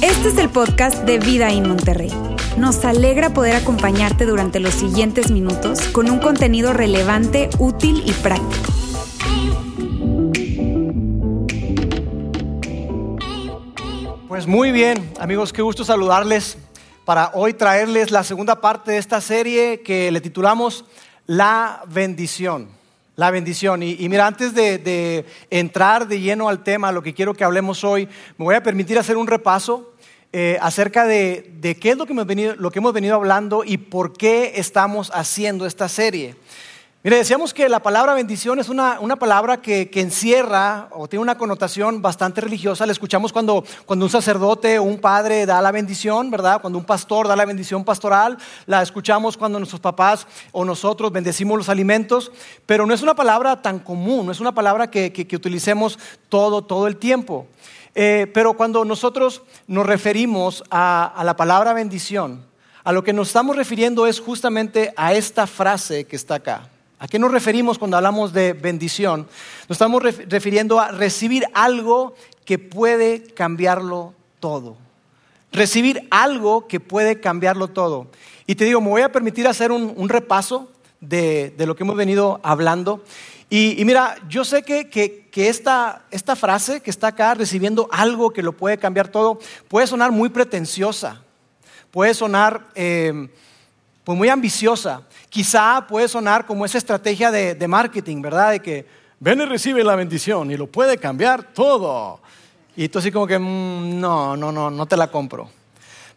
Este es el podcast de Vida en Monterrey. Nos alegra poder acompañarte durante los siguientes minutos con un contenido relevante, útil y práctico. Pues muy bien, amigos, qué gusto saludarles para hoy traerles la segunda parte de esta serie que le titulamos La bendición. La bendición. Y, mira, antes de, entrar de lleno al tema, lo que quiero que hablemos hoy, me voy a permitir hacer un repaso eh, acerca de, qué es lo que, hemos venido, lo que hemos venido hablando y por qué estamos haciendo esta serie. Mire, decíamos que la palabra bendición es una, palabra que, encierra o tiene una connotación bastante religiosa. La escuchamos cuando, cuando un sacerdote o un padre da la bendición, ¿verdad? Cuando un pastor da la bendición pastoral. La escuchamos cuando nuestros papás o nosotros bendecimos los alimentos. Pero no es una palabra tan común, no es una palabra que, que utilicemos todo, todo el tiempo. Eh, pero cuando nosotros nos referimos a, la palabra bendición, a lo que nos estamos refiriendo es justamente a esta frase que está acá. ¿A qué nos referimos cuando hablamos de bendición? Nos estamos refiriendo a recibir algo que puede cambiarlo todo. Recibir algo que puede cambiarlo todo. Y te digo, me voy a permitir hacer un, repaso de, lo que hemos venido hablando. Y, mira, yo sé que, esta, frase que está acá, recibiendo algo que lo puede cambiar todo, puede sonar muy pretenciosa, puede sonar eh, pues muy ambiciosa, quizá puede sonar como esa estrategia de, marketing, ¿verdad? De que ven y recibe la bendición y lo puede cambiar todo. Y tú así como que, mm, no, no, no, no te la compro.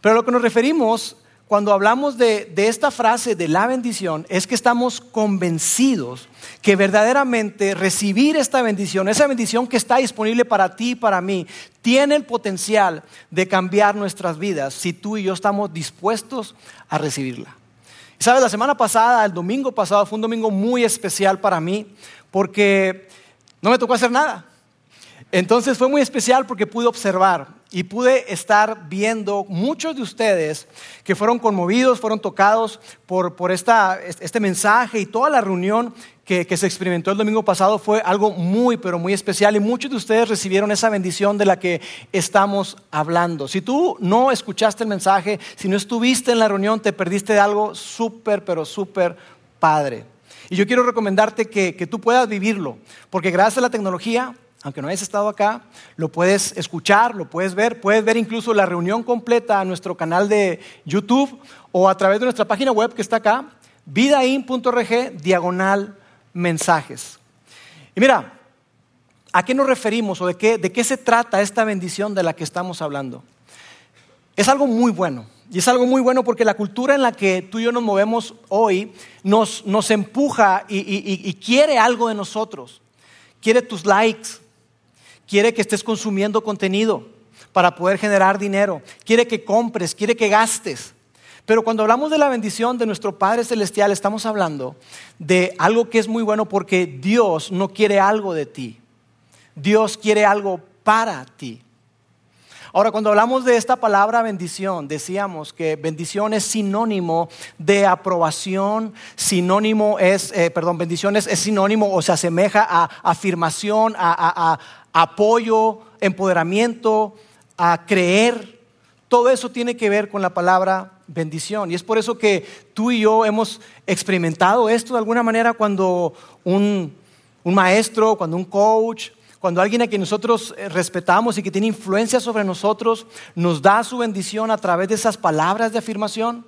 Pero a lo que nos referimos cuando hablamos de, esta frase de la bendición es que estamos convencidos que verdaderamente recibir esta bendición, esa bendición que está disponible para ti y para mí, tiene el potencial de cambiar nuestras vidas si tú y yo estamos dispuestos a recibirla. Sabes, la semana pasada, el domingo pasado, fue un domingo muy especial para mí porque no me tocó hacer nada. Entonces fue muy especial porque pude observar y pude estar viendo muchos de ustedes que fueron conmovidos, fueron tocados por, este mensaje y toda la reunión que, se experimentó el domingo pasado fue algo muy, pero muy especial y muchos de ustedes recibieron esa bendición de la que estamos hablando. Si tú no escuchaste el mensaje, si no estuviste en la reunión, te perdiste de algo súper, pero súper padre. Y yo quiero recomendarte que, que tú puedas vivirlo, porque gracias a la tecnología aunque no hayas estado acá, lo puedes escuchar, lo puedes ver, puedes ver incluso la reunión completa a nuestro canal de YouTube o a través de nuestra página web que está acá, vidain.org diagonal mensajes. Y mira, ¿a qué nos referimos o de qué, de qué se trata esta bendición de la que estamos hablando? Es algo muy bueno. Y es algo muy bueno porque la cultura en la que tú y yo nos movemos hoy nos, nos empuja y, y quiere algo de nosotros. Quiere tus likes, quiere que estés consumiendo contenido para poder generar dinero, quiere que compres, quiere que gastes. Pero cuando hablamos de la bendición de nuestro Padre Celestial, estamos hablando de algo que es muy bueno porque Dios no quiere algo de ti. Dios quiere algo para ti. Ahora, cuando hablamos de esta palabra bendición, decíamos que bendición es sinónimo de aprobación, sinónimo es, eh, perdón, bendición es, sinónimo o se asemeja a afirmación, a, apoyo, empoderamiento, a creer. Todo eso tiene que ver con la palabra bendición. Y es por eso que tú y yo hemos experimentado esto de alguna manera cuando un, un maestro, cuando un coach, cuando alguien a quien nosotros eh, respetamos y que tiene influencia sobre nosotros nos da su bendición a través de esas palabras de afirmación.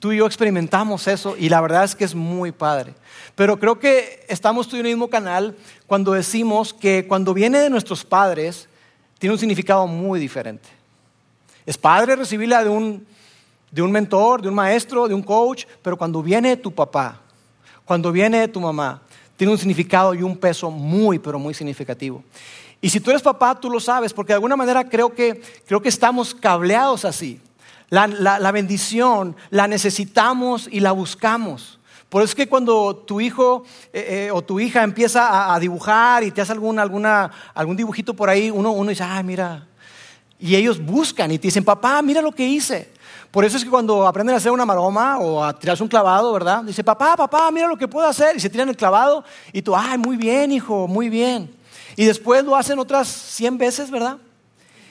Tú y yo experimentamos eso y la verdad es que es muy padre. Pero creo que estamos tú en el mismo canal cuando decimos que cuando viene de nuestros padres tiene un significado muy diferente. Es padre recibirla de un, de un mentor, de un maestro, de un coach, pero cuando viene de tu papá, cuando viene de tu mamá, tiene un significado y un peso muy, pero muy significativo. Y si tú eres papá, tú lo sabes, porque de alguna manera creo que, creo que estamos cableados así. La, bendición la necesitamos y la buscamos. Por eso es que cuando tu hijo eh, eh, o tu hija empieza a, dibujar y te hace algún, alguna, algún dibujito por ahí, uno, uno dice, ay, mira. Y ellos buscan y te dicen, papá, mira lo que hice. Por eso es que cuando aprenden a hacer una maroma o a tirarse un clavado, ¿verdad? Dice, papá, papá, mira lo que puedo hacer. Y se tiran el clavado y tú, ay, muy bien, hijo, muy bien. Y después lo hacen otras 100 veces, ¿verdad?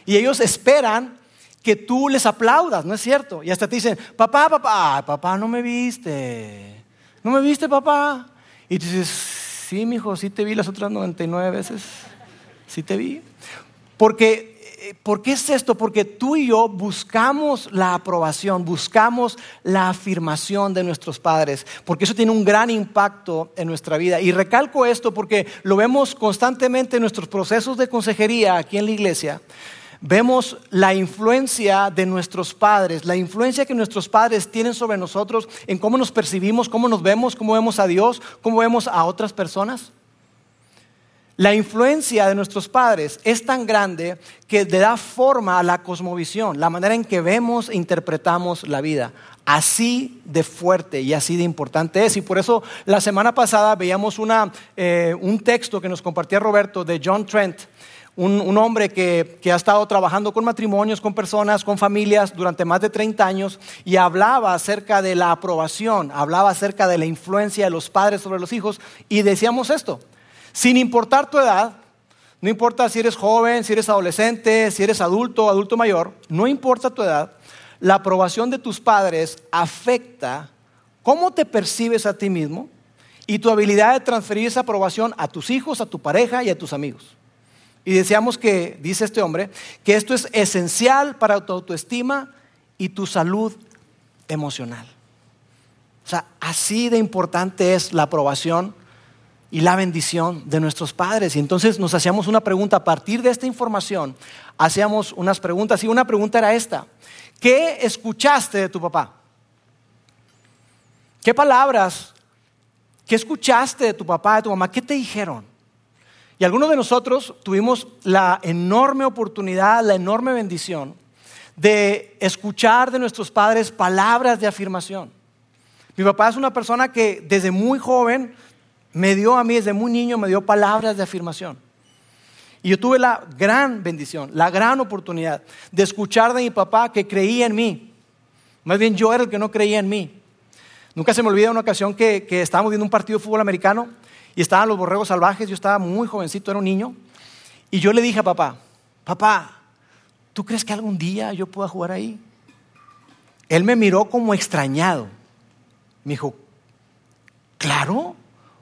Y ellos esperan que tú les aplaudas, ¿no es cierto? Y hasta te dicen, papá, papá, papá, no me viste. ¿No me viste, papá? Y tú dices, sí, mijo, sí te vi las otras 99 veces. Sí te vi. Porque eh, ¿por qué es esto? Porque tú y yo buscamos la aprobación, buscamos la afirmación de nuestros padres, porque eso tiene un gran impacto en nuestra vida. Y recalco esto porque lo vemos constantemente en nuestros procesos de consejería aquí en la iglesia. Vemos la influencia de nuestros padres, la influencia que nuestros padres tienen sobre nosotros en cómo nos percibimos, cómo nos vemos, cómo vemos a Dios, cómo vemos a otras personas. La influencia de nuestros padres es tan grande que le da forma a la cosmovisión, la manera en que vemos e interpretamos la vida. Así de fuerte y así de importante es. Y por eso la semana pasada veíamos eh, un texto que nos compartía Roberto de John Trent, un, hombre que, que, ha estado trabajando con matrimonios, con personas, con familias durante más de 30 años y hablaba acerca de la aprobación, hablaba acerca de la influencia de los padres sobre los hijos y decíamos esto sin importar tu edad, no importa si eres joven, si eres adolescente, si eres adulto, adulto mayor, no importa tu edad, la aprobación de tus padres afecta cómo te percibes a ti mismo y tu habilidad de transferir esa aprobación a tus hijos, a tu pareja y a tus amigos. Y deseamos que, dice este hombre, que esto es esencial para tu autoestima y tu salud emocional. O sea, así de importante es la aprobación y la bendición de nuestros padres. Y entonces nos hacíamos una pregunta, a partir de esta información, hacíamos unas preguntas y una pregunta era esta, ¿qué escuchaste de tu papá? ¿Qué palabras, qué escuchaste de tu papá, de tu mamá? ¿Qué te dijeron? Y algunos de nosotros tuvimos la enorme oportunidad, la enorme bendición de escuchar de nuestros padres palabras de afirmación. Mi papá es una persona que desde muy joven me dio a mí desde muy niño, me dio palabras de afirmación. Y yo tuve la gran bendición, la gran oportunidad de escuchar de mi papá que creía en mí. Más bien yo era el que no creía en mí. Nunca se me olvida una ocasión que, que estábamos viendo un partido de fútbol americano y estaban los borregos salvajes, yo estaba muy jovencito, era un niño, y yo le dije a papá, papá, ¿tú crees que algún día yo pueda jugar ahí? Él me miró como extrañado. Me dijo, claro,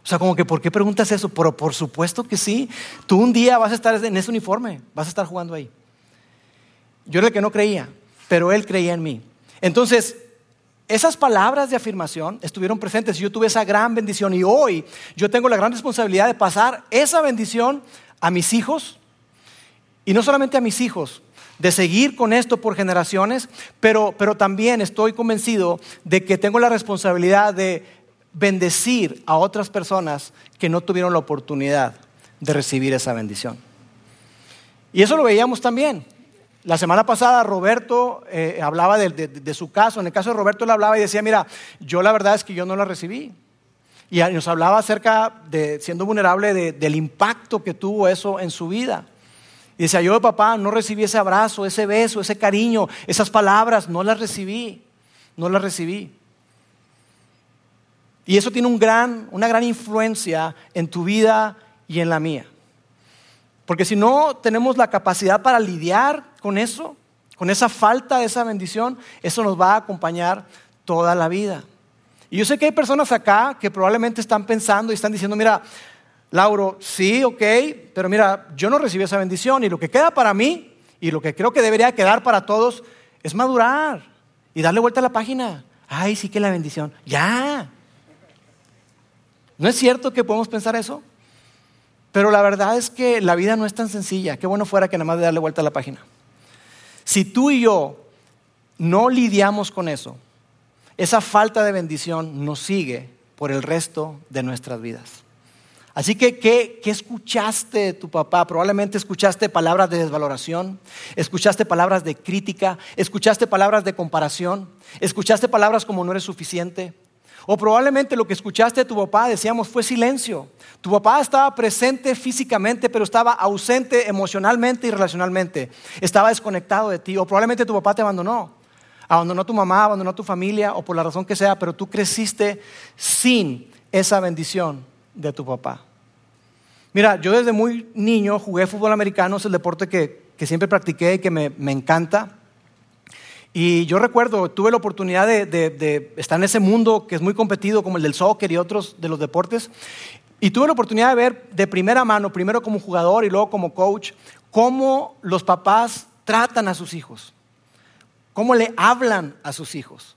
o sea, como que, ¿por qué preguntas eso? Pero por supuesto que sí. Tú un día vas a estar en ese uniforme, vas a estar jugando ahí. Yo era el que no creía, pero él creía en mí. Entonces, esas palabras de afirmación estuvieron presentes y yo tuve esa gran bendición y hoy yo tengo la gran responsabilidad de pasar esa bendición a mis hijos y no solamente a mis hijos, de seguir con esto por generaciones, pero, pero también estoy convencido de que tengo la responsabilidad de bendecir a otras personas que no tuvieron la oportunidad de recibir esa bendición. Y eso lo veíamos también. La semana pasada Roberto eh, hablaba de, su caso. En el caso de Roberto él hablaba y decía, mira, yo la verdad es que yo no la recibí. Y nos hablaba acerca de, siendo vulnerable, del impacto que tuvo eso en su vida. Y decía, yo papá no recibí ese abrazo, ese beso, ese cariño, esas palabras, no las recibí, no las recibí. Y eso tiene una gran influencia en tu vida y en la mía. Porque si no tenemos la capacidad para lidiar con eso, con esa falta de esa bendición, eso nos va a acompañar toda la vida. Y yo sé que hay personas acá que probablemente están pensando y están diciendo, mira, Lauro, sí, ok, pero mira, yo no recibí esa bendición y lo que queda para mí y lo que creo que debería quedar para todos es madurar y darle vuelta a la página. Ay, sí que la bendición. Ya, ¿No es cierto que podemos pensar eso? Pero la verdad es que la vida no es tan sencilla. Qué bueno fuera que nada más de darle vuelta a la página. Si tú y yo no lidiamos con eso, esa falta de bendición nos sigue por el resto de nuestras vidas. Así que, ¿qué, ¿qué, escuchaste tu papá? Probablemente escuchaste palabras de desvaloración, escuchaste palabras de crítica, escuchaste palabras de comparación, escuchaste palabras como no eres suficiente, o probablemente lo que escuchaste de tu papá, decíamos, fue silencio. Tu papá estaba presente físicamente, pero estaba ausente emocionalmente y relacionalmente. Estaba desconectado de ti. O probablemente tu papá te abandonó. Abandonó a tu mamá, abandonó a tu familia, o por la razón que sea, pero tú creciste sin esa bendición de tu papá. Mira, yo desde muy niño jugué fútbol americano, es el deporte que, siempre practiqué y que me, encanta. Y yo recuerdo, tuve la oportunidad de, estar en ese mundo que es muy competido, como el del soccer y otros de los deportes. Y tuve la oportunidad de ver de primera mano, primero como jugador y luego como coach, cómo los papás tratan a sus hijos, cómo le hablan a sus hijos.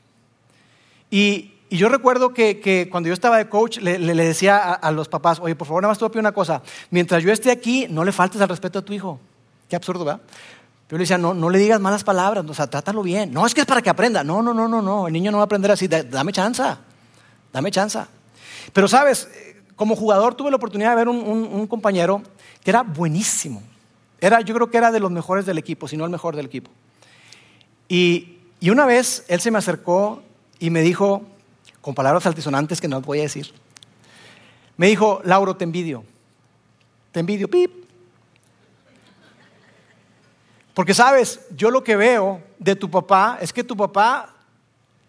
Y, yo recuerdo que, cuando yo estaba de coach le, decía a, los papás, oye, por favor, nada más te voy a una cosa, mientras yo esté aquí, no le faltes al respeto a tu hijo. Qué absurdo, ¿verdad? Yo le decía, no, no le digas malas palabras, o sea, trátalo bien. No, es que es para que aprenda. No, no, no, no, no, el niño no va a aprender así, dame chance, dame chance. Pero sabes, como jugador tuve la oportunidad de ver un, compañero que era buenísimo. Era, yo creo que era de los mejores del equipo, si no el mejor del equipo. Y, una vez él se me acercó y me dijo, con palabras altisonantes que no voy a decir, me dijo, Lauro, te envidio. Te envidio, pip. Porque sabes, yo lo que veo de tu papá es que tu papá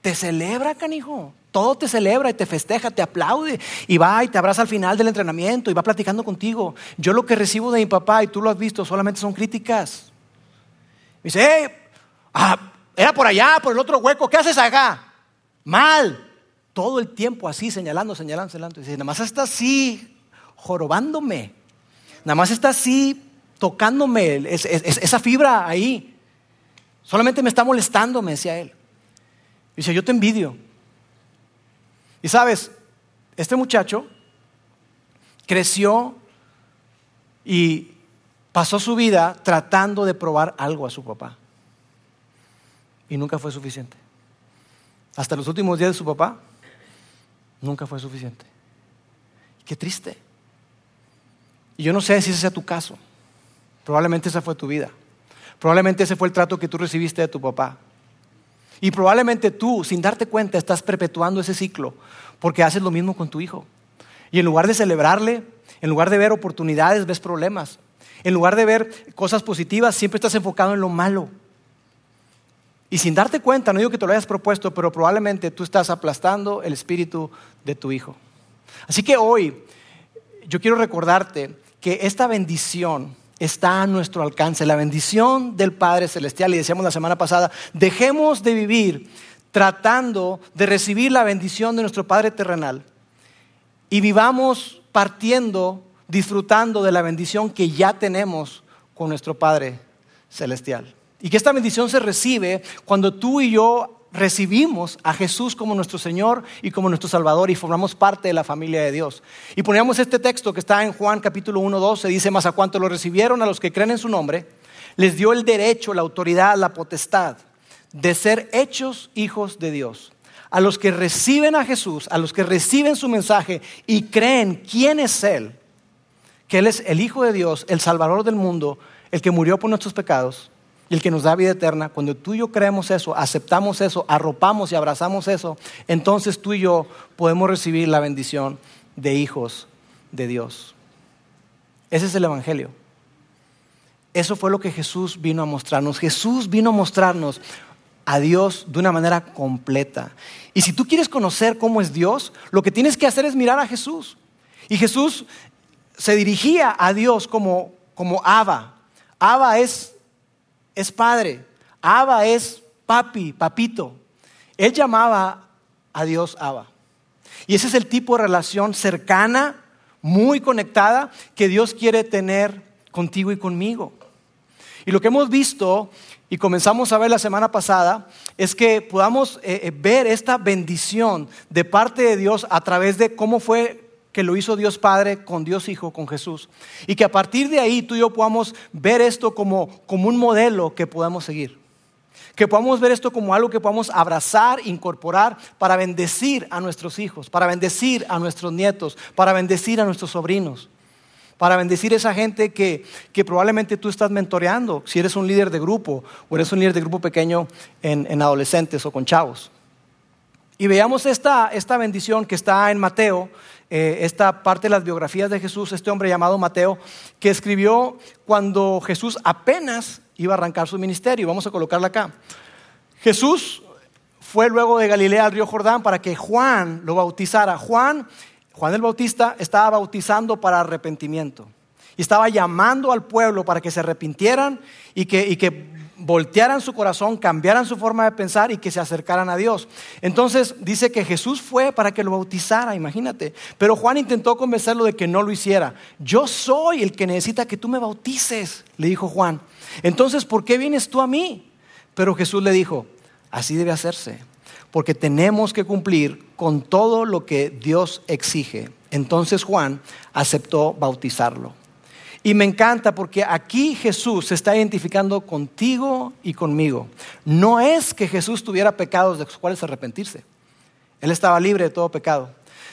te celebra, canijo. Todo te celebra y te festeja, te aplaude y va y te abraza al final del entrenamiento y va platicando contigo. Yo lo que recibo de mi papá, y tú lo has visto, solamente son críticas. Me dice, hey, ah, era por allá, por el otro hueco, ¿qué haces acá? Mal. Todo el tiempo así, señalando, señalando, señalando. Y dice, nada más está así, jorobándome. Nada más está así, tocándome esa fibra ahí. Solamente me está molestando, me decía él. Dice, yo te envidio. Y sabes, este muchacho creció y pasó su vida tratando de probar algo a su papá. Y nunca fue suficiente. Hasta los últimos días de su papá, nunca fue suficiente. Qué triste. Y yo no sé si ese sea tu caso. Probablemente esa fue tu vida. Probablemente ese fue el trato que tú recibiste de tu papá. Y probablemente tú, sin darte cuenta, estás perpetuando ese ciclo porque haces lo mismo con tu hijo. Y en lugar de celebrarle, en lugar de ver oportunidades, ves problemas. En lugar de ver cosas positivas, siempre estás enfocado en lo malo. Y sin darte cuenta, no digo que te lo hayas propuesto, pero probablemente tú estás aplastando el espíritu de tu hijo. Así que hoy yo quiero recordarte que esta bendición está a nuestro alcance, la bendición del Padre Celestial. Y decíamos la semana pasada, dejemos de vivir tratando de recibir la bendición de nuestro Padre terrenal y vivamos partiendo, disfrutando de la bendición que ya tenemos con nuestro Padre Celestial. Y que esta bendición se recibe cuando tú y yo recibimos a Jesús como nuestro Señor y como nuestro Salvador y formamos parte de la familia de Dios. Y poníamos este texto que está en Juan capítulo 1, 12, dice, más a cuanto lo recibieron a los que creen en su nombre, les dio el derecho, la autoridad, la potestad de ser hechos hijos de Dios. A los que reciben a Jesús, a los que reciben su mensaje y creen quién es Él, que Él es el Hijo de Dios, el Salvador del mundo, el que murió por nuestros pecados, el que nos da vida eterna, cuando tú y yo creemos eso, aceptamos eso, arropamos y abrazamos eso, entonces tú y yo podemos recibir la bendición de hijos de Dios. Ese es el Evangelio. Eso fue lo que Jesús vino a mostrarnos. Jesús vino a mostrarnos a Dios de una manera completa. Y si tú quieres conocer cómo es Dios, lo que tienes que hacer es mirar a Jesús. Y Jesús se dirigía a Dios como, como Abba. Abba es es padre. Abba es papi, papito. Él llamaba a Dios Abba. Y ese es el tipo de relación cercana, muy conectada, que Dios quiere tener contigo y conmigo. Y lo que hemos visto y comenzamos a ver la semana pasada es que podamos eh, eh, ver esta bendición de parte de Dios a través de cómo fue que lo hizo Dios Padre con Dios Hijo, con Jesús. Y que a partir de ahí tú y yo podamos ver esto como, como un modelo que podamos seguir. Que podamos ver esto como algo que podamos abrazar, incorporar para bendecir a nuestros hijos, para bendecir a nuestros nietos, para bendecir a nuestros sobrinos, para bendecir a esa gente que, que probablemente tú estás mentoreando, si eres un líder de grupo o eres un líder de grupo pequeño en, en adolescentes o con chavos. Y veamos esta, esta bendición que está en Mateo, eh, esta parte de las biografías de Jesús, este hombre llamado Mateo, que escribió cuando Jesús apenas iba a arrancar su ministerio. Vamos a colocarla acá. Jesús fue luego de Galilea al río Jordán para que Juan lo bautizara. Juan, Juan el Bautista estaba bautizando para arrepentimiento. Y estaba llamando al pueblo para que se arrepintieran y que, y que voltearan su corazón, cambiaran su forma de pensar y que se acercaran a Dios. Entonces dice que Jesús fue para que lo bautizara, imagínate. Pero Juan intentó convencerlo de que no lo hiciera. Yo soy el que necesita que tú me bautices, le dijo Juan. Entonces, ¿por qué vienes tú a mí? Pero Jesús le dijo, así debe hacerse, porque tenemos que cumplir con todo lo que Dios exige. Entonces Juan aceptó bautizarlo. Y me encanta porque aquí Jesús se está identificando contigo y conmigo. No es que Jesús tuviera pecados de los cuales arrepentirse. Él estaba libre de todo pecado.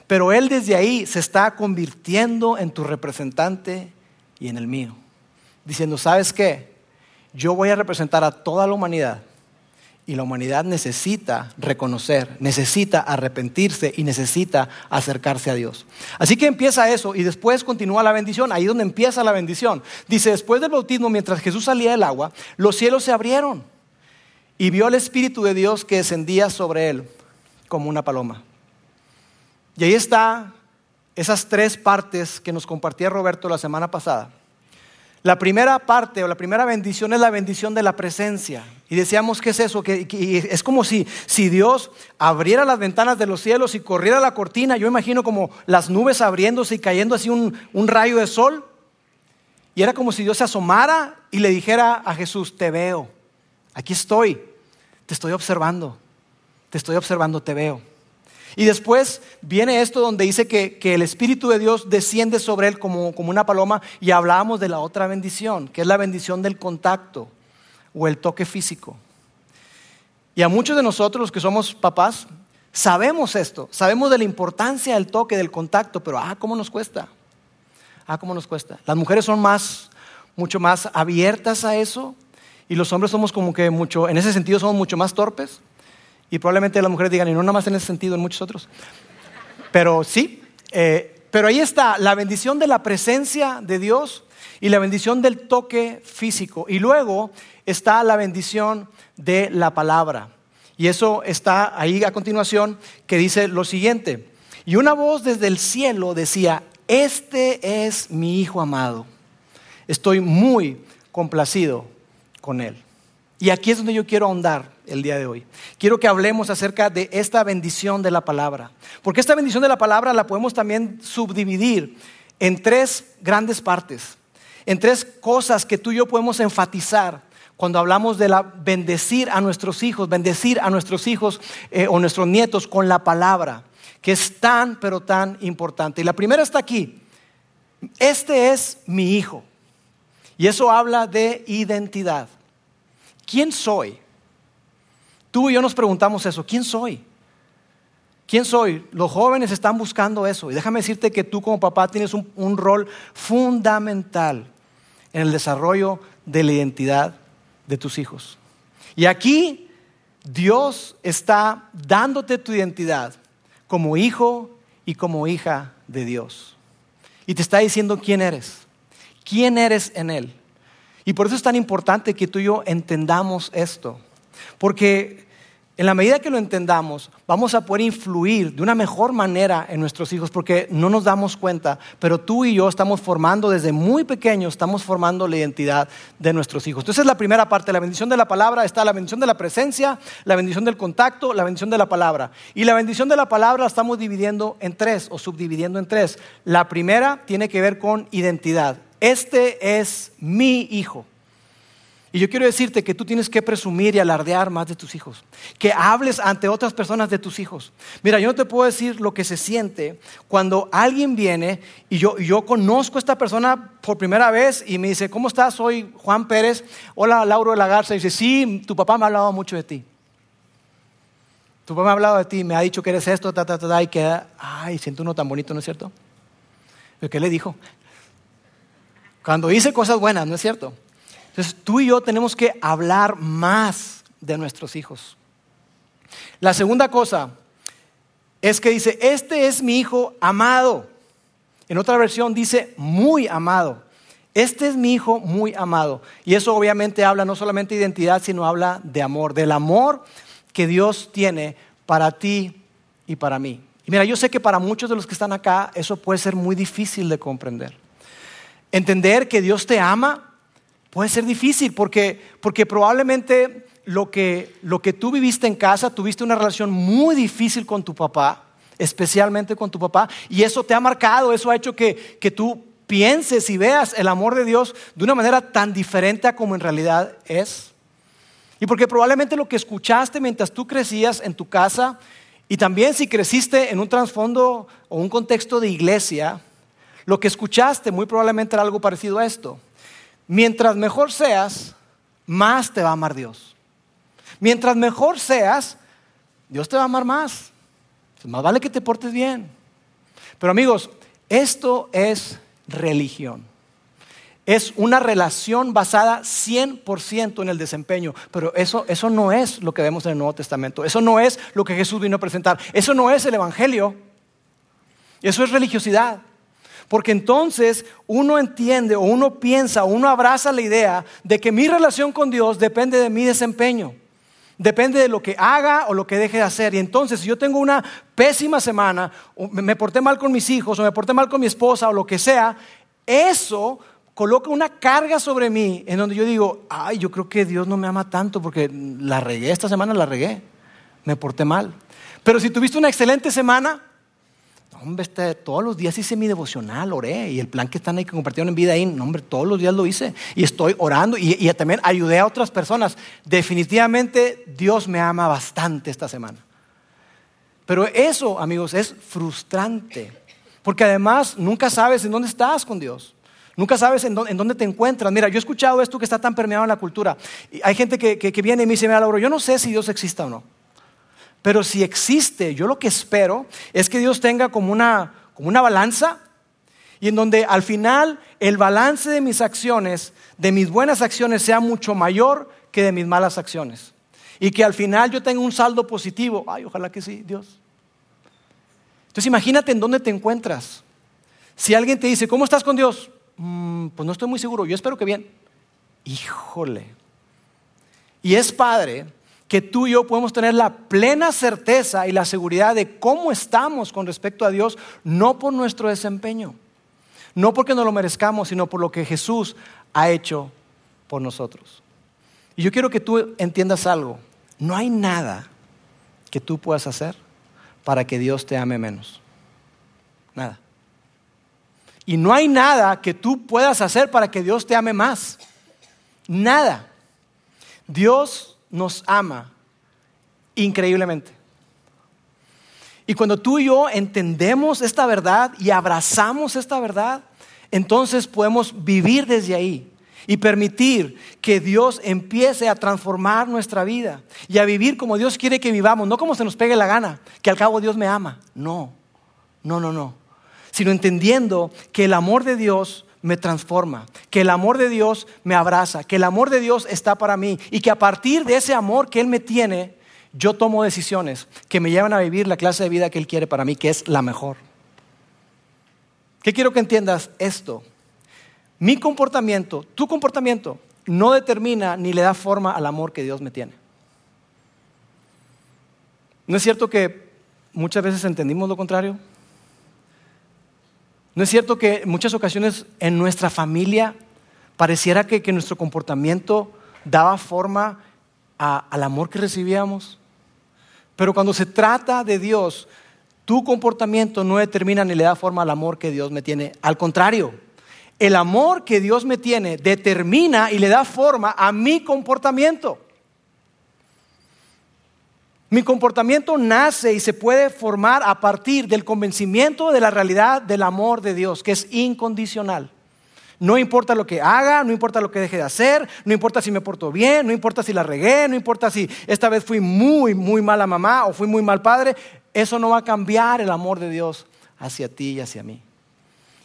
Pero Él desde ahí se está convirtiendo en tu representante y en el mío. Diciendo, ¿sabes qué? Yo voy a representar a toda la humanidad y la humanidad necesita reconocer, necesita arrepentirse y necesita acercarse a Dios. Así que empieza eso y después continúa la bendición, ahí donde empieza la bendición. Dice, después del bautismo, mientras Jesús salía del agua, los cielos se abrieron y vio el Espíritu de Dios que descendía sobre él como una paloma. Y ahí está esas tres partes que nos compartía Roberto la semana pasada. La primera parte o la primera bendición es la bendición de la presencia. Y decíamos, ¿qué es eso? Que, es como si, si Dios abriera las ventanas de los cielos y corriera la cortina. Yo imagino como las nubes abriéndose y cayendo así un, un rayo de sol. Y era como si Dios se asomara y le dijera a Jesús, te veo, aquí estoy, te estoy observando, te estoy observando, te veo. Y después viene esto donde dice que, el Espíritu de Dios desciende sobre él como, como una paloma y hablábamos de la otra bendición, que es la bendición del contacto o el toque físico. Y a muchos de nosotros, los que somos papás, sabemos esto, sabemos de la importancia del toque, del contacto, pero ah, ¿cómo nos cuesta? Ah, ¿cómo nos cuesta? Las mujeres son más, mucho más abiertas a eso y los hombres somos como que mucho, en ese sentido somos mucho más torpes. Y probablemente las mujeres digan, y no nada más en ese sentido, en muchos otros. Pero sí, eh, pero ahí está la bendición de la presencia de Dios y la bendición del toque físico. Y luego está la bendición de la palabra. Y eso está ahí a continuación que dice lo siguiente. Y una voz desde el cielo decía, este es mi Hijo amado. Estoy muy complacido con él. Y aquí es donde yo quiero ahondar el día de hoy. Quiero que hablemos acerca de esta bendición de la palabra. Porque esta bendición de la palabra la podemos también subdividir en tres grandes partes, en tres cosas que tú y yo podemos enfatizar cuando hablamos de la bendecir a nuestros hijos, bendecir a nuestros hijos eh, o nuestros nietos con la palabra, que es tan, pero tan importante. Y la primera está aquí. Este es mi hijo. Y eso habla de identidad. ¿quién soy? Tú y yo nos preguntamos eso, ¿quién soy? ¿Quién soy? Los jóvenes están buscando eso. Y déjame decirte que tú como papá tienes un, rol fundamental en el desarrollo de la identidad de tus hijos. Y aquí Dios está dándote tu identidad como hijo y como hija de Dios. Y te está diciendo quién eres, quién eres en Él. Y por eso es tan importante que tú y yo entendamos esto. Porque en la medida que lo entendamos, vamos a poder influir de una mejor manera en nuestros hijos, porque no nos damos cuenta, pero tú y yo estamos formando desde muy pequeños, estamos formando la identidad de nuestros hijos. Entonces, la primera parte, la bendición de la palabra, está la bendición de la presencia, la bendición del contacto, la bendición de la palabra. Y la bendición de la palabra la estamos dividiendo en tres o subdividiendo en tres. La primera tiene que ver con identidad este es mi hijo. Y yo quiero decirte que tú tienes que presumir y alardear más de tus hijos. Que hables ante otras personas de tus hijos. Mira, yo no te puedo decir lo que se siente cuando alguien viene y yo, yo conozco a esta persona por primera vez y me dice, ¿cómo estás? Soy Juan Pérez. Hola, Lauro de la Garza. Y dice, sí, tu papá me ha hablado mucho de ti. Tu papá me ha hablado de ti, me ha dicho que eres esto, ta, ta, ta, ta y que, ay, siento uno tan bonito, ¿no es cierto? ¿Qué le dijo? Cuando hice cosas buenas, ¿no es cierto? Entonces tú y yo tenemos que hablar más de nuestros hijos. La segunda cosa es que dice, este es mi hijo amado. En otra versión dice, muy amado. Este es mi hijo muy amado. Y eso obviamente habla no solamente de identidad, sino habla de amor, del amor que Dios tiene para ti y para mí. Y mira, yo sé que para muchos de los que están acá eso puede ser muy difícil de comprender. entender que Dios te ama puede ser difícil porque, porque probablemente lo que, lo que tú viviste en casa, tuviste una relación muy difícil con tu papá, especialmente con tu papá, y eso te ha marcado, eso ha hecho que, que tú pienses y veas el amor de Dios de una manera tan diferente a como en realidad es. Y porque probablemente lo que escuchaste mientras tú crecías en tu casa, y también si creciste en un trasfondo o un contexto de iglesia, lo que escuchaste muy probablemente era algo parecido a esto. Mientras mejor seas, más te va a amar Dios. Mientras mejor seas, Dios te va a amar más. Más vale que te portes bien. Pero amigos, esto es religión. Es una relación basada 100% en el desempeño, pero eso, eso no es lo que vemos en el Nuevo Testamento, eso no es lo que Jesús vino a presentar, eso no es el Evangelio, eso es religiosidad. Porque entonces uno entiende o uno piensa uno abraza la idea de que mi relación con Dios depende de mi desempeño. Depende de lo que haga o lo que deje de hacer. Y entonces, si yo tengo una pésima semana, o me porté mal con mis hijos, o me porté mal con mi esposa, o lo que sea, eso coloca una carga sobre mí en donde yo digo, ay, yo creo que Dios no me ama tanto porque la regué, esta semana la regué, me porté mal. Pero si tuviste una excelente semana, hombre, este, todos los días hice mi devocional, oré, y el plan que están ahí que compartieron en vida ahí, hombre, todos los días lo hice, y estoy orando, y, también ayudé a otras personas. Definitivamente Dios me ama bastante esta semana. Pero eso, amigos, es frustrante, porque además nunca sabes en dónde estás con Dios. Nunca sabes en dónde, te encuentras. Mira, yo he escuchado esto que está tan permeado en la cultura. Hay gente que, que, viene y me dice, mira, Lauro, yo no sé si Dios exista o no. Pero si existe, yo lo que espero es que Dios tenga como una, como una balanza y en donde al final el balance de mis acciones, de mis buenas acciones, sea mucho mayor que de mis malas acciones. Y que al final yo tenga un saldo positivo. Ay, ojalá que sí, Dios. Entonces imagínate en dónde te encuentras. Si alguien te dice, ¿cómo estás con Dios? Mm, pues no estoy muy seguro, yo espero que bien. Híjole. Y es padre que tú y yo podemos tener la plena certeza y la seguridad de cómo estamos con respecto a Dios, no por nuestro desempeño, no porque no lo merezcamos, sino por lo que Jesús ha hecho por nosotros. Y yo quiero que tú entiendas algo, no hay nada que tú puedas hacer para que Dios te ame menos. Nada. Y no hay nada que tú puedas hacer para que Dios te ame más. Nada. Dios nos ama increíblemente. Y cuando tú y yo entendemos esta verdad y abrazamos esta verdad, entonces podemos vivir desde ahí y permitir que Dios empiece a transformar nuestra vida y a vivir como Dios quiere que vivamos, no como se nos pegue la gana, que al cabo Dios me ama. No, no, no, no. Sino entendiendo que el amor de Dios me transforma, que el amor de Dios me abraza, que el amor de Dios está para mí y que a partir de ese amor que Él me tiene, yo tomo decisiones que me llevan a vivir la clase de vida que Él quiere para mí, que es la mejor. ¿Qué quiero que entiendas esto? Mi comportamiento, tu comportamiento, no determina ni le da forma al amor que Dios me tiene. ¿No es cierto que muchas veces entendimos lo contrario? ¿No es cierto que en muchas ocasiones en nuestra familia pareciera que, nuestro comportamiento daba forma al amor que recibíamos? Pero cuando se trata de Dios, tu comportamiento no determina ni le da forma al amor que Dios me tiene. Al contrario, el amor que Dios me tiene determina y le da forma a mi comportamiento. Mi comportamiento nace y se puede formar a partir del convencimiento de la realidad del amor de Dios, que es incondicional. No importa lo que haga, no importa lo que deje de hacer, no importa si me porto bien, no importa si la regué, no importa si esta vez fui muy, muy mala mamá o fui muy mal padre, eso no va a cambiar el amor de Dios hacia ti y hacia mí.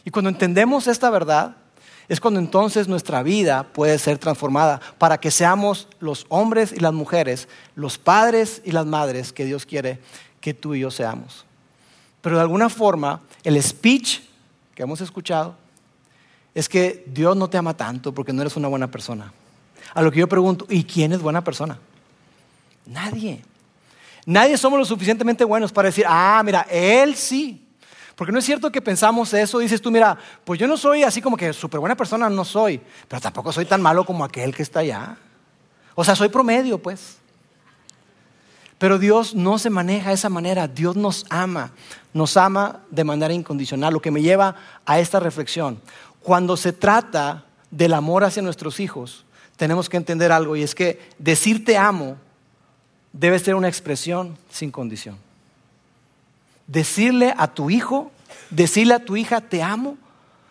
Y cuando entendemos esta verdad, es cuando entonces nuestra vida puede ser transformada para que seamos los hombres y las mujeres, los padres y las madres que Dios quiere que tú y yo seamos. Pero de alguna forma, el speech que hemos escuchado es que Dios no te ama tanto porque no eres una buena persona. A lo que yo pregunto, ¿y quién es buena persona? Nadie. Nadie somos lo suficientemente buenos para decir, ah, mira, Él sí. Porque no es cierto que pensamos eso, dices tú, mira, pues yo no soy así como que súper buena persona, no soy, pero tampoco soy tan malo como aquel que está allá. O sea, soy promedio, pues. Pero Dios no se maneja de esa manera, Dios nos ama, nos ama de manera incondicional, lo que me lleva a esta reflexión. Cuando se trata del amor hacia nuestros hijos, tenemos que entender algo y es que decir te amo debe ser una expresión sin condición decirle a tu hijo, decirle a tu hija, te amo,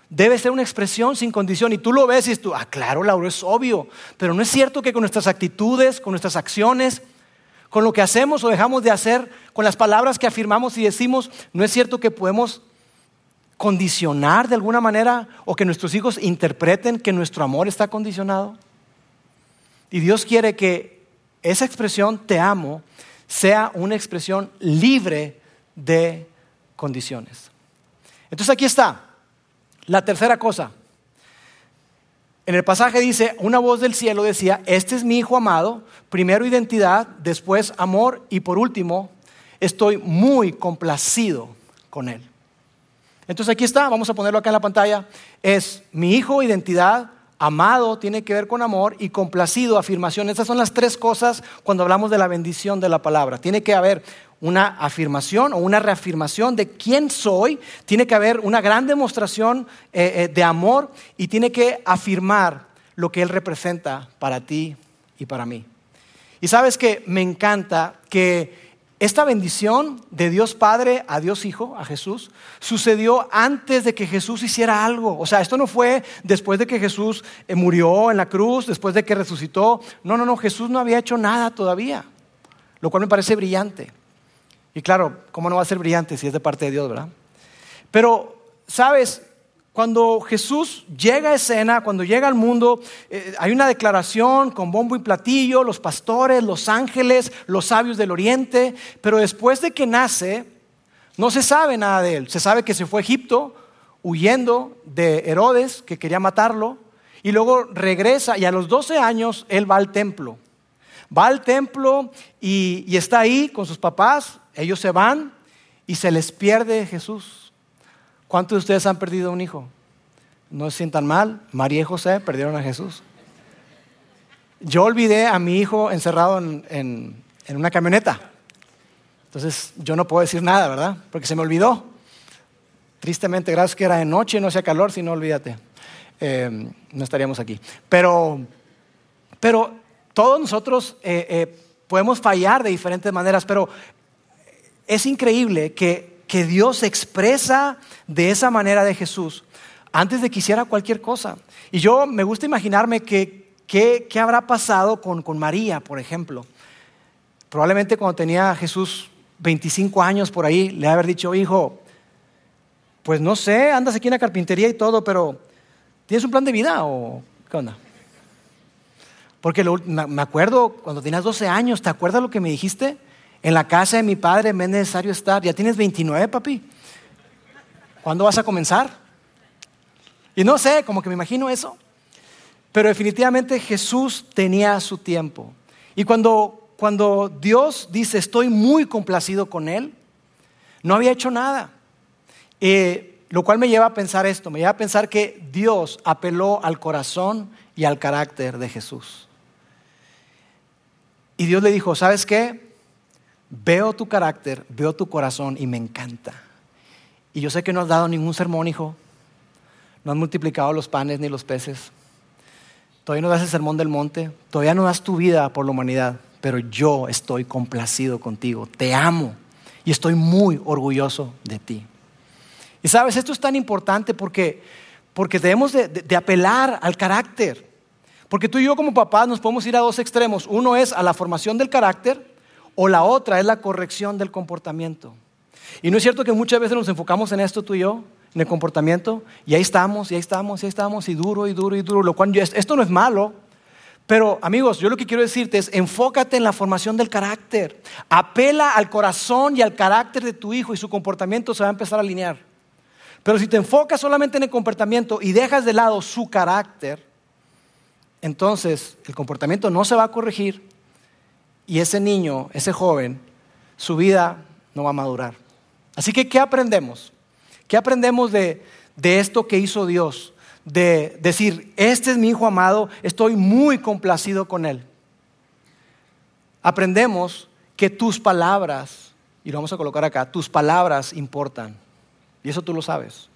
debe ser una expresión sin condición. Y tú lo ves y tú, ah, claro, Lauro, es obvio. Pero no es cierto que con nuestras actitudes, con nuestras acciones, con lo que hacemos o dejamos de hacer, con las palabras que afirmamos y decimos, no es cierto que podemos condicionar de alguna manera o que nuestros hijos interpreten que nuestro amor está condicionado. Y Dios quiere que esa expresión, te amo, sea una expresión libre de condiciones. Entonces aquí está la tercera cosa. En el pasaje dice, una voz del cielo decía, este es mi hijo amado, primero identidad, después amor y por último, estoy muy complacido con él. Entonces aquí está, vamos a ponerlo acá en la pantalla, es mi hijo, identidad, amado tiene que ver con amor y complacido, afirmación. Estas son las tres cosas cuando hablamos de la bendición de la palabra. Tiene que haber una afirmación o una reafirmación de quién soy, tiene que haber una gran demostración eh, eh, de amor y tiene que afirmar lo que Él representa para ti y para mí. Y sabes que me encanta que esta bendición de Dios Padre a Dios Hijo, a Jesús, sucedió antes de que Jesús hiciera algo. O sea, esto no fue después de que Jesús eh, murió en la cruz, después de que resucitó. No, no, no, Jesús no había hecho nada todavía, lo cual me parece brillante. Y claro, ¿cómo no va a ser brillante si es de parte de Dios, verdad? Pero, ¿sabes? Cuando Jesús llega a escena, cuando llega al mundo, eh, hay una declaración con bombo y platillo, los pastores, los ángeles, los sabios del oriente, pero después de que nace, no se sabe nada de él. Se sabe que se fue a Egipto huyendo de Herodes, que quería matarlo, y luego regresa y a los 12 años él va al templo. Va al templo y, y está ahí con sus papás, ellos se van y se les pierde Jesús. ¿Cuántos de ustedes han perdido un hijo? No se sientan mal. María y José perdieron a Jesús. Yo olvidé a mi hijo encerrado en, una camioneta. Entonces yo no puedo decir nada, ¿verdad? Porque se me olvidó. Tristemente, gracias que era de noche, no hacía calor, si no olvídate. Eh, no estaríamos aquí. Pero, pero todos nosotros eh, eh, podemos fallar de diferentes maneras, pero es increíble que, Dios se expresa de esa manera de Jesús antes de que hiciera cualquier cosa. Y yo me gusta imaginarme que qué habrá pasado con, con María, por ejemplo. Probablemente cuando tenía Jesús 25 años por ahí, le haber dicho, hijo, pues no sé, andas aquí en la carpintería y todo, pero ¿tienes un plan de vida o qué onda? Porque me acuerdo cuando tenías 12 años, ¿te acuerdas lo que me dijiste? En la casa de mi padre me es necesario estar. Ya tienes 29, papi. ¿Cuándo vas a comenzar? Y no sé, como que me imagino eso. Pero definitivamente Jesús tenía su tiempo. Y cuando, cuando Dios dice, estoy muy complacido con Él, no había hecho nada. Eh, lo cual me lleva a pensar esto, me lleva a pensar que Dios apeló al corazón y al carácter de Jesús. Y Dios le dijo, ¿sabes qué? Veo tu carácter, veo tu corazón y me encanta. Y yo sé que no has dado ningún sermón, hijo. No has multiplicado los panes ni los peces. Todavía no das el sermón del monte. Todavía no das tu vida por la humanidad. Pero yo estoy complacido contigo. Te amo. Y estoy muy orgulloso de ti. Y sabes, esto es tan importante porque, porque debemos de, de apelar al carácter. Porque tú y yo como papás nos podemos ir a dos extremos. Uno es a la formación del carácter o la otra es la corrección del comportamiento. Y no es cierto que muchas veces nos enfocamos en esto tú y yo, en el comportamiento, y ahí estamos, y ahí estamos, y ahí estamos, y duro, y duro, y duro, lo cual esto no es malo, pero amigos, yo lo que quiero decirte es, enfócate en la formación del carácter, apela al corazón y al carácter de tu hijo y su comportamiento se va a empezar a alinear. Pero si te enfocas solamente en el comportamiento y dejas de lado su carácter, entonces el comportamiento no se va a corregir y ese niño, ese joven, su vida no va a madurar. Así que, ¿qué aprendemos? ¿Qué aprendemos de, de esto que hizo Dios? De decir, este es mi hijo amado, estoy muy complacido con él. Aprendemos que tus palabras, y lo vamos a colocar acá, tus palabras importan. Y eso tú lo sabes.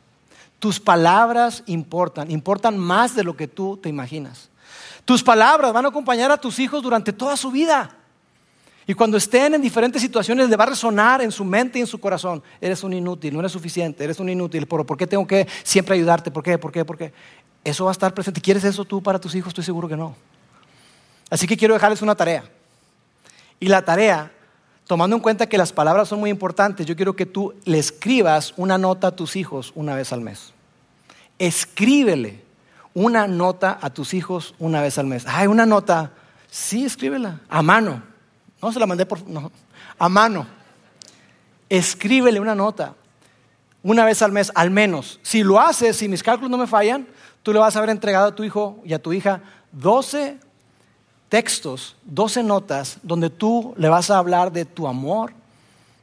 Tus palabras importan, importan más de lo que tú te imaginas. Tus palabras van a acompañar a tus hijos durante toda su vida. Y cuando estén en diferentes situaciones, le va a resonar en su mente y en su corazón. Eres un inútil, no eres suficiente, eres un inútil. ¿Por, ¿por qué tengo que siempre ayudarte? ¿Por qué? ¿Por qué? ¿Por qué? Eso va a estar presente. ¿Quieres eso tú para tus hijos? Estoy seguro que no. Así que quiero dejarles una tarea. Y la tarea, tomando en cuenta que las palabras son muy importantes, yo quiero que tú le escribas una nota a tus hijos una vez al mes. Escríbele una nota a tus hijos una vez al mes. Ay, una nota. Sí, escríbela. A mano no se la mandé por, a mano. Escríbele una nota una vez al mes, al menos. Si lo haces, si mis cálculos no me fallan, tú le vas a haber entregado a tu hijo y a tu hija 12 textos, 12 notas, donde tú le vas a hablar de tu amor,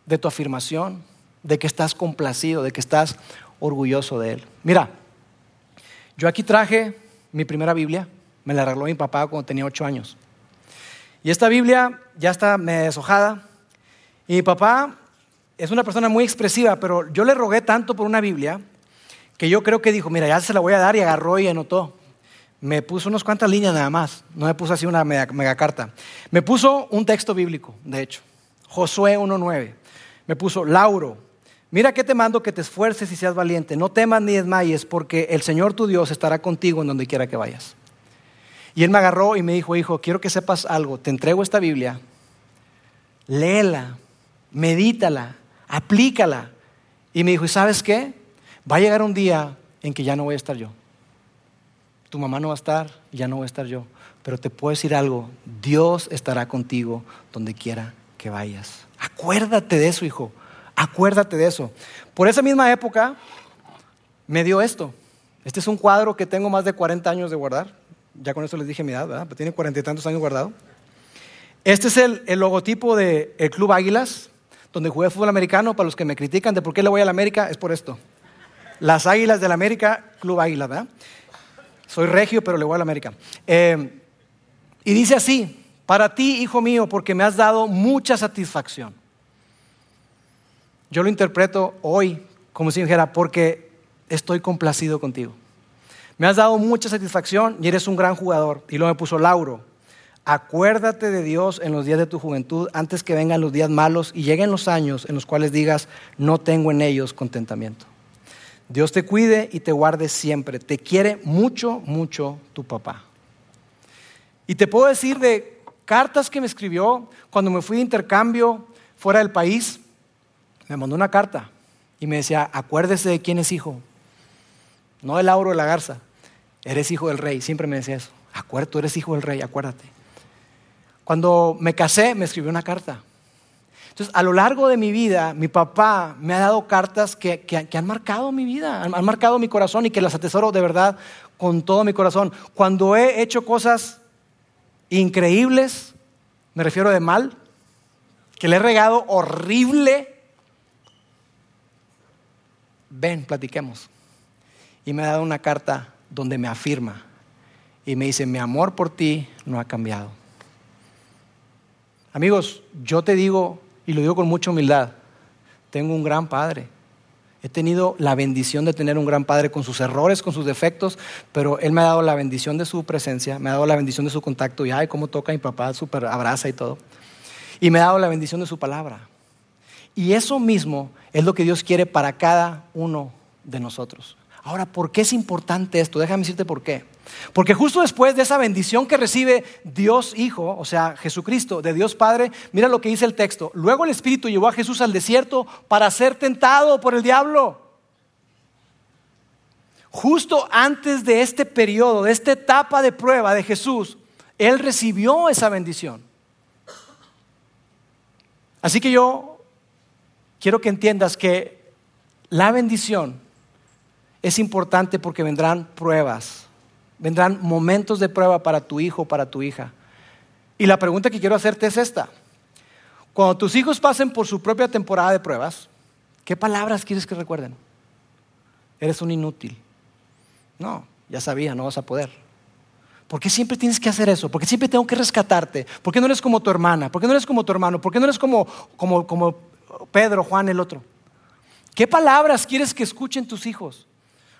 de tu afirmación, de que estás complacido, de que estás orgulloso de él. Mira, yo aquí traje mi primera Biblia, me la regaló mi papá cuando tenía 8 años. Y esta Biblia ya está deshojada. Y mi papá es una persona muy expresiva, pero yo le rogué tanto por una Biblia que yo creo que dijo, mira, ya se la voy a dar y agarró y anotó. Me puso unas cuantas líneas nada más, no me puso así una mega, carta. Me puso un texto bíblico, de hecho, Josué 1.9. Me puso, Lauro, mira que te mando que te esfuerces y seas valiente, no temas ni desmayes, porque el Señor tu Dios estará contigo en donde quiera que vayas. Y él me agarró y me dijo, hijo, quiero que sepas algo, te entrego esta Biblia, léela, medítala, aplícala. Y me dijo, ¿y sabes qué? Va a llegar un día en que ya no voy a estar yo. Tu mamá no va a estar, ya no voy a estar yo. Pero te puedo decir algo, Dios estará contigo donde quiera que vayas. Acuérdate de eso, hijo. Acuérdate de eso. Por esa misma época me dio esto. Este es un cuadro que tengo más de 40 años de guardar. Ya con eso les dije mi edad, ¿verdad? Pero tiene cuarenta y tantos años guardado. Este es el, logotipo del Club Águilas, donde jugué fútbol americano. Para los que me critican de por qué le voy a la América, es por esto. Las Águilas del la América, Club Águilas, ¿verdad? Soy regio, pero le voy a la América. Eh, y dice así, para ti, hijo mío, porque me has dado mucha satisfacción. Yo lo interpreto hoy como si dijera, porque estoy complacido contigo. Me has dado mucha satisfacción y eres un gran jugador. Y luego me puso Lauro. Acuérdate de Dios en los días de tu juventud antes que vengan los días malos y lleguen los años en los cuales digas, no tengo en ellos contentamiento. Dios te cuide y te guarde siempre. Te quiere mucho, mucho tu papá. Y te puedo decir de cartas que me escribió cuando me fui de intercambio fuera del país. Me mandó una carta y me decía, acuérdese de quién es hijo no el Lauro de la Garza. Eres hijo del rey, siempre me decía eso. Acuérdate, eres hijo del rey, acuérdate. Cuando me casé, me escribió una carta. Entonces, a lo largo de mi vida, mi papá me ha dado cartas que, han marcado mi vida, han, han, marcado mi corazón y que las atesoro de verdad con todo mi corazón. Cuando he hecho cosas increíbles, me refiero de mal, que le he regado horrible, ven, platiquemos y me ha dado una carta donde me afirma y me dice, mi amor por ti no ha cambiado. Amigos, yo te digo, y lo digo con mucha humildad, tengo un gran padre. He tenido la bendición de tener un gran padre con sus errores, con sus defectos, pero él me ha dado la bendición de su presencia, me ha dado la bendición de su contacto y ay, cómo toca mi papá, súper abraza y todo. Y me ha dado la bendición de su palabra. Y eso mismo es lo que Dios quiere para cada uno de nosotros. Ahora, ¿por qué es importante esto? Déjame decirte por qué. Porque justo después de esa bendición que recibe Dios Hijo, o sea, Jesucristo, de Dios Padre, mira lo que dice el texto. Luego el Espíritu llevó a Jesús al desierto para ser tentado por el diablo. Justo antes de este periodo, de esta etapa de prueba de Jesús, Él recibió esa bendición. Así que yo quiero que entiendas que la bendición es importante porque vendrán pruebas, vendrán momentos de prueba para tu hijo, para tu hija. Y la pregunta que quiero hacerte es esta. Cuando tus hijos pasen por su propia temporada de pruebas, ¿qué palabras quieres que recuerden? eres un inútil. No, ya sabía, no vas a poder. ¿Por qué siempre tienes que hacer eso? ¿Por qué siempre tengo que rescatarte? ¿Por qué no eres como tu hermana? ¿Por qué no eres como tu hermano? ¿Por qué no eres como, como, como Pedro, Juan, el otro? ¿Qué palabras quieres que escuchen tus hijos?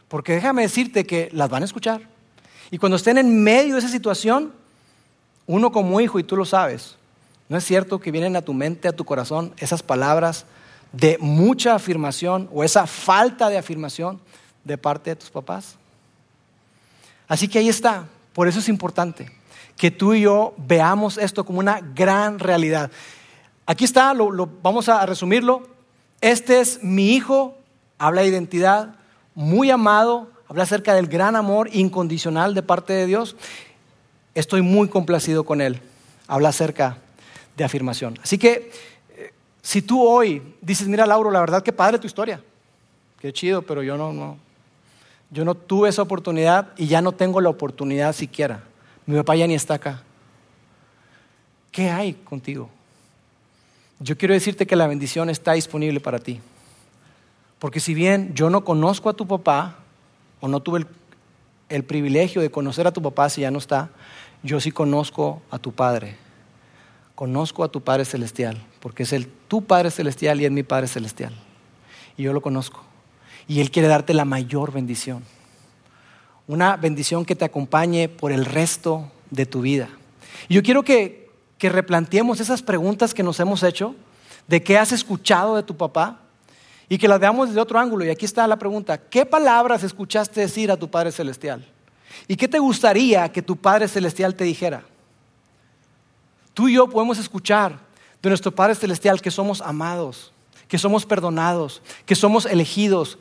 Porque déjame decirte que las van a escuchar. Y cuando estén en medio de esa situación, uno como hijo, y tú lo sabes, ¿no es cierto que vienen a tu mente, a tu corazón, esas palabras de mucha afirmación o esa falta de afirmación de parte de tus papás? Así que ahí está. Por eso es importante que tú y yo veamos esto como una gran realidad. Aquí está, lo, vamos a resumirlo. Este es mi hijo, habla de identidad, muy amado, habla acerca del gran amor incondicional de parte de Dios. Estoy muy complacido con él. Habla acerca de afirmación. Así que eh, si tú hoy dices, mira Lauro, la verdad que padre tu historia, qué chido, pero yo no, no, yo no tuve esa oportunidad y ya no tengo la oportunidad siquiera. Mi papá ya ni está acá. ¿Qué hay contigo? Yo quiero decirte que la bendición está disponible para ti. Porque si bien yo no conozco a tu papá, o no tuve el, privilegio de conocer a tu papá si ya no está, yo sí conozco a tu Padre. Conozco a tu Padre Celestial, porque es el tu Padre Celestial y es mi Padre Celestial. Y yo lo conozco. Y Él quiere darte la mayor bendición. Una bendición que te acompañe por el resto de tu vida. Y yo quiero que, que replanteemos esas preguntas que nos hemos hecho, de qué has escuchado de tu papá, y que las veamos desde otro ángulo. Y aquí está la pregunta, ¿qué palabras escuchaste decir a tu Padre Celestial? ¿Y qué te gustaría que tu Padre Celestial te dijera? Tú y yo podemos escuchar de nuestro Padre Celestial que somos amados, que somos perdonados, que somos elegidos,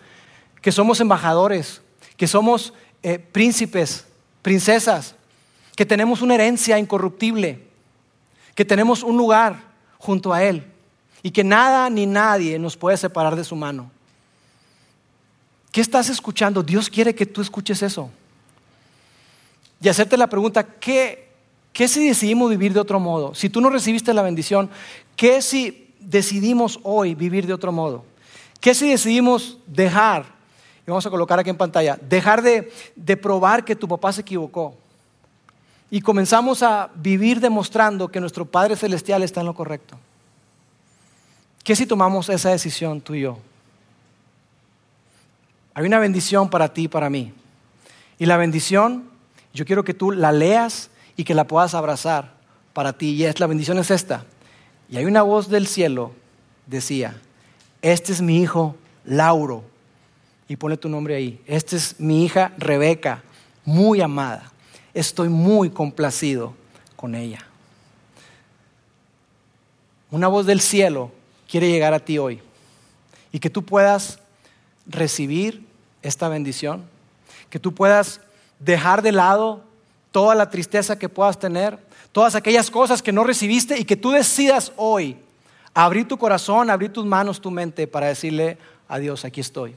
que somos embajadores, que somos eh, príncipes, princesas, que tenemos una herencia incorruptible, que tenemos un lugar junto a Él y que nada ni nadie nos puede separar de su mano. ¿Qué estás escuchando? Dios quiere que tú escuches eso. Y hacerte la pregunta, ¿qué, ¿qué si decidimos vivir de otro modo? Si tú no recibiste la bendición, ¿qué si decidimos hoy vivir de otro modo? ¿Qué si decidimos dejar y vamos a colocar aquí en pantalla, dejar de, de probar que tu papá se equivocó. Y comenzamos a vivir demostrando que nuestro Padre Celestial está en lo correcto. ¿Qué si tomamos esa decisión tú y yo? Hay una bendición para ti y para mí. Y la bendición, yo quiero que tú la leas y que la puedas abrazar para ti. Y es, la bendición es esta. Y hay una voz del cielo, decía, este es mi hijo Lauro, y pone tu nombre ahí. Esta es mi hija Rebeca, muy amada. Estoy muy complacido con ella. Una voz del cielo quiere llegar a ti hoy y que tú puedas recibir esta bendición, que tú puedas dejar de lado toda la tristeza que puedas tener, todas aquellas cosas que no recibiste y que tú decidas hoy abrir tu corazón, abrir tus manos, tu mente para decirle a Dios, aquí estoy.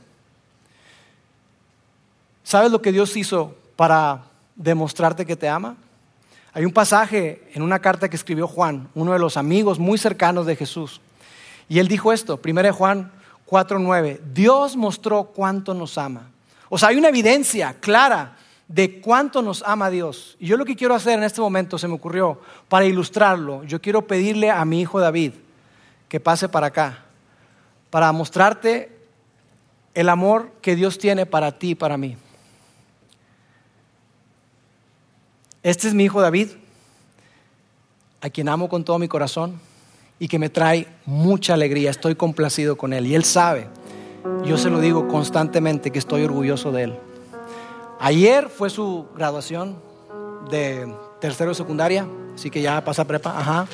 ¿Sabes lo que Dios hizo para demostrarte que te ama? Hay un pasaje en una carta que escribió Juan, uno de los amigos muy cercanos de Jesús. Y él dijo esto, 1 Juan 4:9, Dios mostró cuánto nos ama. O sea, hay una evidencia clara de cuánto nos ama Dios. Y yo lo que quiero hacer en este momento, se me ocurrió, para ilustrarlo, yo quiero pedirle a mi hijo David que pase para acá, para mostrarte el amor que Dios tiene para ti y para mí. Este es mi hijo David, a quien amo con todo mi corazón y que me trae mucha alegría. Estoy complacido con él y él sabe, yo se lo digo constantemente que estoy orgulloso de él. Ayer fue su graduación de tercero de secundaria, así que ya pasa prepa. Ajá.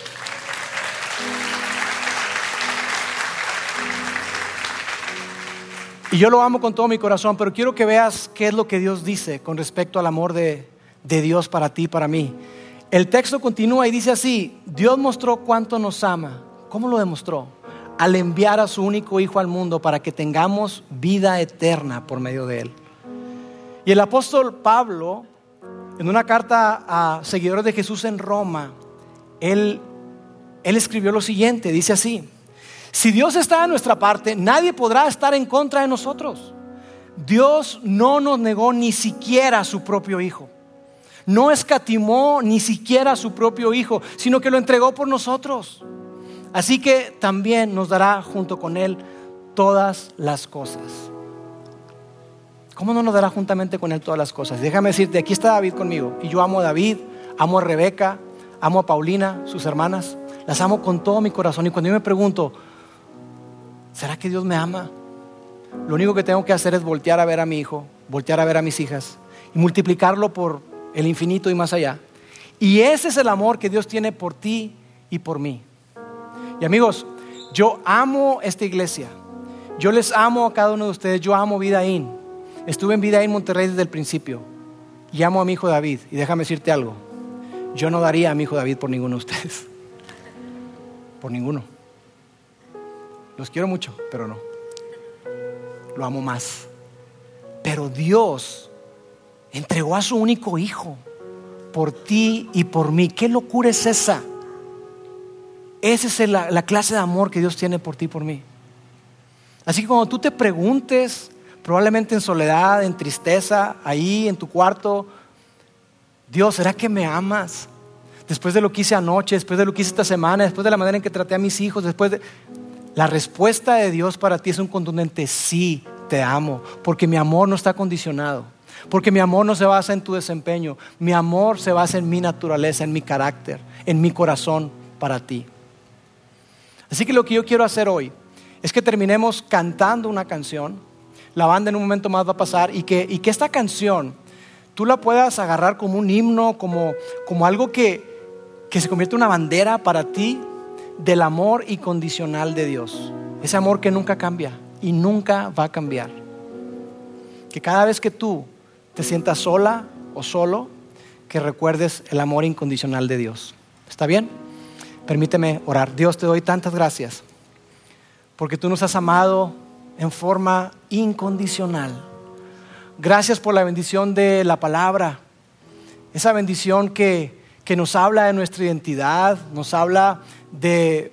Y yo lo amo con todo mi corazón, pero quiero que veas qué es lo que Dios dice con respecto al amor de, de Dios para ti, para mí. El texto continúa y dice así, Dios mostró cuánto nos ama. ¿Cómo lo demostró? Al enviar a su único Hijo al mundo para que tengamos vida eterna por medio de Él. Y el apóstol Pablo, en una carta a seguidores de Jesús en Roma, él, él escribió lo siguiente, dice así, si Dios está de nuestra parte, nadie podrá estar en contra de nosotros. Dios no nos negó ni siquiera a su propio Hijo. No escatimó ni siquiera a su propio Hijo, sino que lo entregó por nosotros. Así que también nos dará junto con Él todas las cosas. ¿Cómo no nos dará juntamente con Él todas las cosas? Déjame decirte, aquí está David conmigo. Y yo amo a David, amo a Rebeca, amo a Paulina, sus hermanas. Las amo con todo mi corazón. Y cuando yo me pregunto, ¿será que Dios me ama? Lo único que tengo que hacer es voltear a ver a mi hijo, voltear a ver a mis hijas y multiplicarlo por el infinito y más allá. Y ese es el amor que Dios tiene por ti y por mí. Y amigos, yo amo esta iglesia. Yo les amo a cada uno de ustedes. Yo amo Vida In. Estuve en Vida In Monterrey desde el principio. Y amo a mi hijo David. Y déjame decirte algo. Yo no daría a mi hijo David por ninguno de ustedes. Por ninguno. Los quiero mucho, pero no. Lo amo más. Pero Dios entregó a su único hijo por ti y por mí. ¿Qué locura es esa? Esa es la, la, clase de amor que Dios tiene por ti y por mí. Así que cuando tú te preguntes, probablemente en soledad, en tristeza, ahí en tu cuarto, Dios, ¿será que me amas? Después de lo que hice anoche, después de lo que hice esta semana, después de la manera en que traté a mis hijos, después de... La respuesta de Dios para ti es un contundente sí, te amo, porque mi amor no está condicionado, porque mi amor no se basa en tu desempeño, mi amor se basa en mi naturaleza, en mi carácter, en mi corazón para ti. Así que lo que yo quiero hacer hoy es que terminemos cantando una canción, la banda en un momento más va a pasar, y que, y que esta canción tú la puedas agarrar como un himno, como, como algo que, que se convierte en una bandera para ti del amor incondicional de Dios. Ese amor que nunca cambia y nunca va a cambiar. Que cada vez que tú te sientas sola o solo, que recuerdes el amor incondicional de Dios. ¿Está bien? Permíteme orar. Dios, te doy tantas gracias porque tú nos has amado en forma incondicional. Gracias por la bendición de la palabra, esa bendición que, que nos habla de nuestra identidad, nos habla de,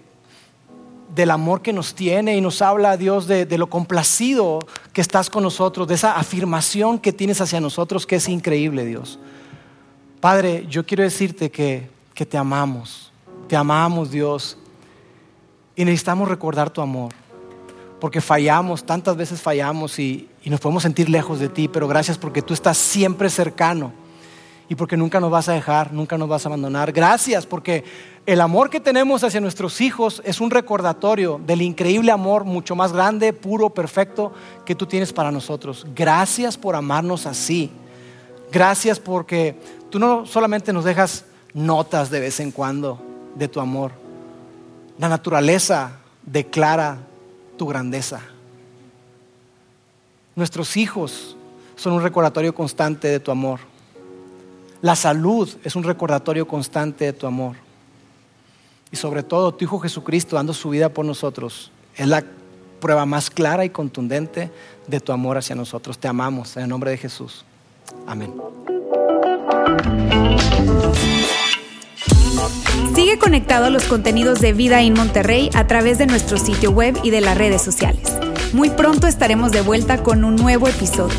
del amor que nos tiene y nos habla, Dios, de, de, lo complacido que estás con nosotros, de esa afirmación que tienes hacia nosotros que es increíble, Dios. Padre, yo quiero decirte que, que te amamos, te amamos, Dios, y necesitamos recordar tu amor, porque fallamos, tantas veces fallamos y, y nos podemos sentir lejos de ti, pero gracias porque tú estás siempre cercano y porque nunca nos vas a dejar, nunca nos vas a abandonar. Gracias porque el amor que tenemos hacia nuestros hijos es un recordatorio del increíble amor mucho más grande, puro, perfecto que tú tienes para nosotros. Gracias por amarnos así. Gracias porque tú no solamente nos dejas notas de vez en cuando de tu amor. La naturaleza declara tu grandeza. Nuestros hijos son un recordatorio constante de tu amor. La salud es un recordatorio constante de tu amor. Y sobre todo, tu Hijo Jesucristo dando su vida por nosotros es la prueba más clara y contundente de tu amor hacia nosotros. Te amamos en el nombre de Jesús. Amén. Sigue conectado a los contenidos de Vida en Monterrey a través de nuestro sitio web y de las redes sociales. Muy pronto estaremos de vuelta con un nuevo episodio.